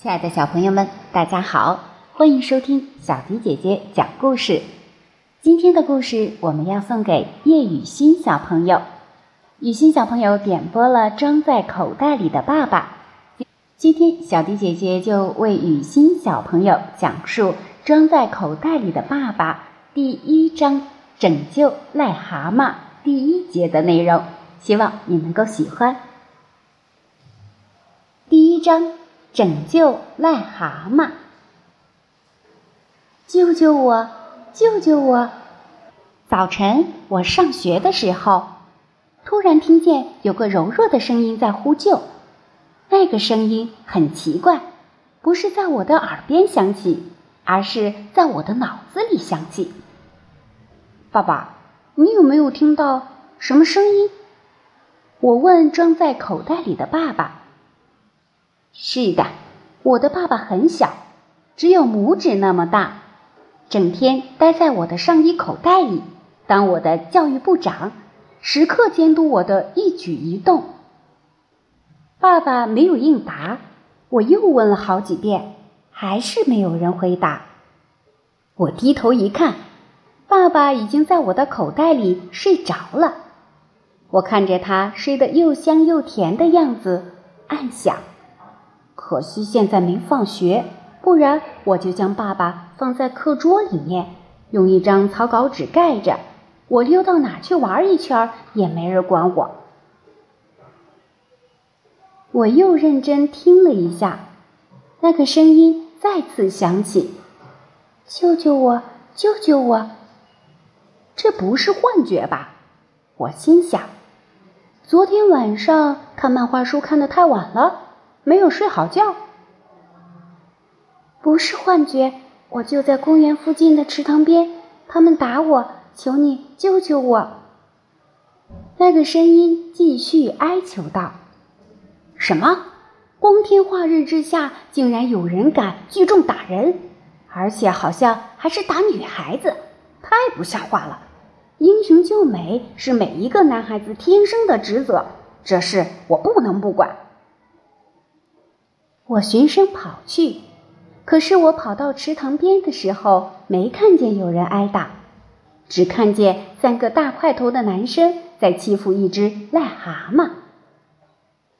亲爱的小朋友们，大家好，欢迎收听小迪姐姐讲故事。今天的故事我们要送给叶雨欣小朋友。雨欣小朋友点播了《装在口袋里的爸爸》，今天小迪姐姐就为雨欣小朋友讲述《装在口袋里的爸爸》第一章“拯救癞蛤蟆”第一节的内容，希望你能够喜欢。第一章。拯救癞蛤蟆！救救我！救救我！早晨我上学的时候，突然听见有个柔弱的声音在呼救。那个声音很奇怪，不是在我的耳边响起，而是在我的脑子里响起。爸爸，你有没有听到什么声音？我问装在口袋里的爸爸。是的，我的爸爸很小，只有拇指那么大，整天待在我的上衣口袋里，当我的教育部长，时刻监督我的一举一动。爸爸没有应答，我又问了好几遍，还是没有人回答。我低头一看，爸爸已经在我的口袋里睡着了。我看着他睡得又香又甜的样子，暗想。可惜现在没放学，不然我就将爸爸放在课桌里面，用一张草稿纸盖着。我溜到哪去玩一圈，也没人管我。我又认真听了一下，那个声音再次响起：“救救我！救救我！”这不是幻觉吧？我心想。昨天晚上看漫画书看的太晚了。没有睡好觉，不是幻觉，我就在公园附近的池塘边。他们打我，求你救救我！那个声音继续哀求道：“什么？光天化日之下，竟然有人敢聚众打人，而且好像还是打女孩子，太不像话了！英雄救美是每一个男孩子天生的职责，这事我不能不管。”我循声跑去，可是我跑到池塘边的时候，没看见有人挨打，只看见三个大块头的男生在欺负一只癞蛤蟆。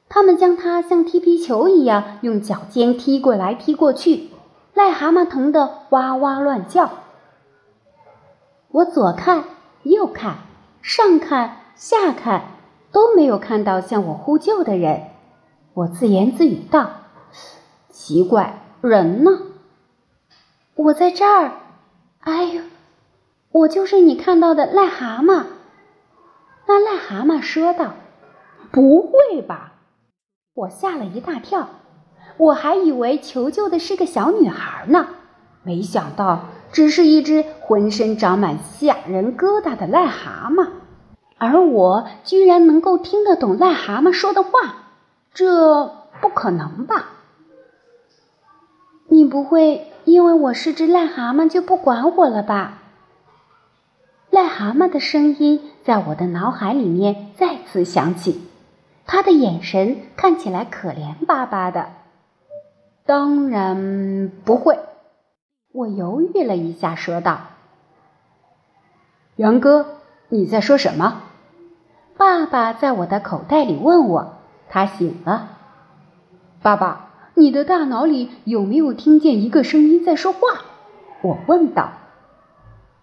他们将它像踢皮球一样用脚尖踢过来踢过去，癞蛤蟆疼得哇哇乱叫。我左看右看，上看下看，都没有看到向我呼救的人。我自言自语道。奇怪，人呢？我在这儿。哎呦，我就是你看到的癞蛤蟆。那癞蛤蟆说道：“不会吧？”我吓了一大跳，我还以为求救的是个小女孩呢，没想到只是一只浑身长满吓人疙瘩的癞蛤蟆，而我居然能够听得懂癞蛤蟆说的话，这不可能吧？你不会因为我是只癞蛤蟆就不管我了吧？癞蛤蟆的声音在我的脑海里面再次响起，他的眼神看起来可怜巴巴的。当然不会，我犹豫了一下，说道：“杨哥，你在说什么？”爸爸在我的口袋里问我，他醒了，爸爸。你的大脑里有没有听见一个声音在说话？我问道。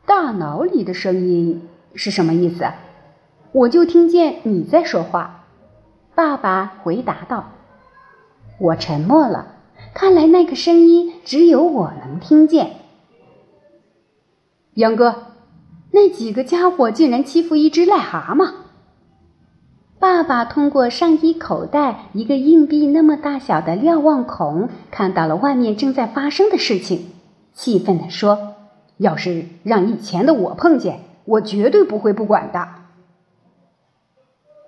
大脑里的声音是什么意思？我就听见你在说话。爸爸回答道。我沉默了，看来那个声音只有我能听见。杨哥，那几个家伙竟然欺负一只癞蛤蟆！爸爸通过上衣口袋一个硬币那么大小的瞭望孔，看到了外面正在发生的事情，气愤地说：“要是让以前的我碰见，我绝对不会不管的。”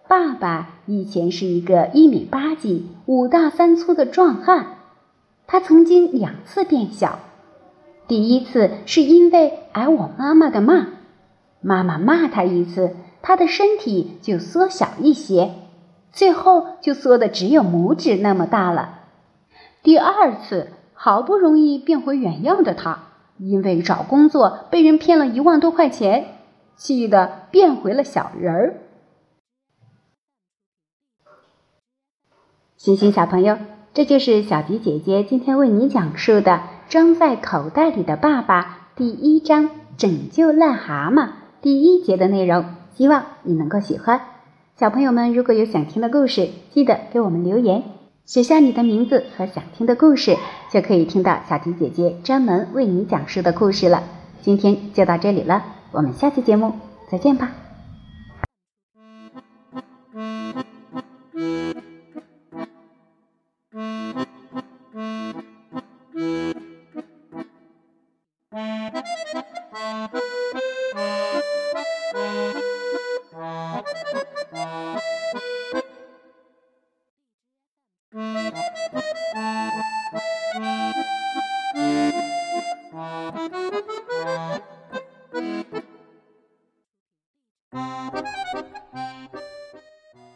爸爸以前是一个一米八几、五大三粗的壮汉，他曾经两次变小，第一次是因为挨我妈妈的骂，妈妈骂他一次。他的身体就缩小一些，最后就缩的只有拇指那么大了。第二次，好不容易变回原样的他，因为找工作被人骗了一万多块钱，气得变回了小人儿。星星小朋友，这就是小迪姐姐今天为你讲述的《装在口袋里的爸爸》第一章“拯救癞蛤蟆”第一节的内容。希望你能够喜欢。小朋友们，如果有想听的故事，记得给我们留言，写下你的名字和想听的故事，就可以听到小婷姐姐专门为你讲述的故事了。今天就到这里了，我们下期节目再见吧。Bye.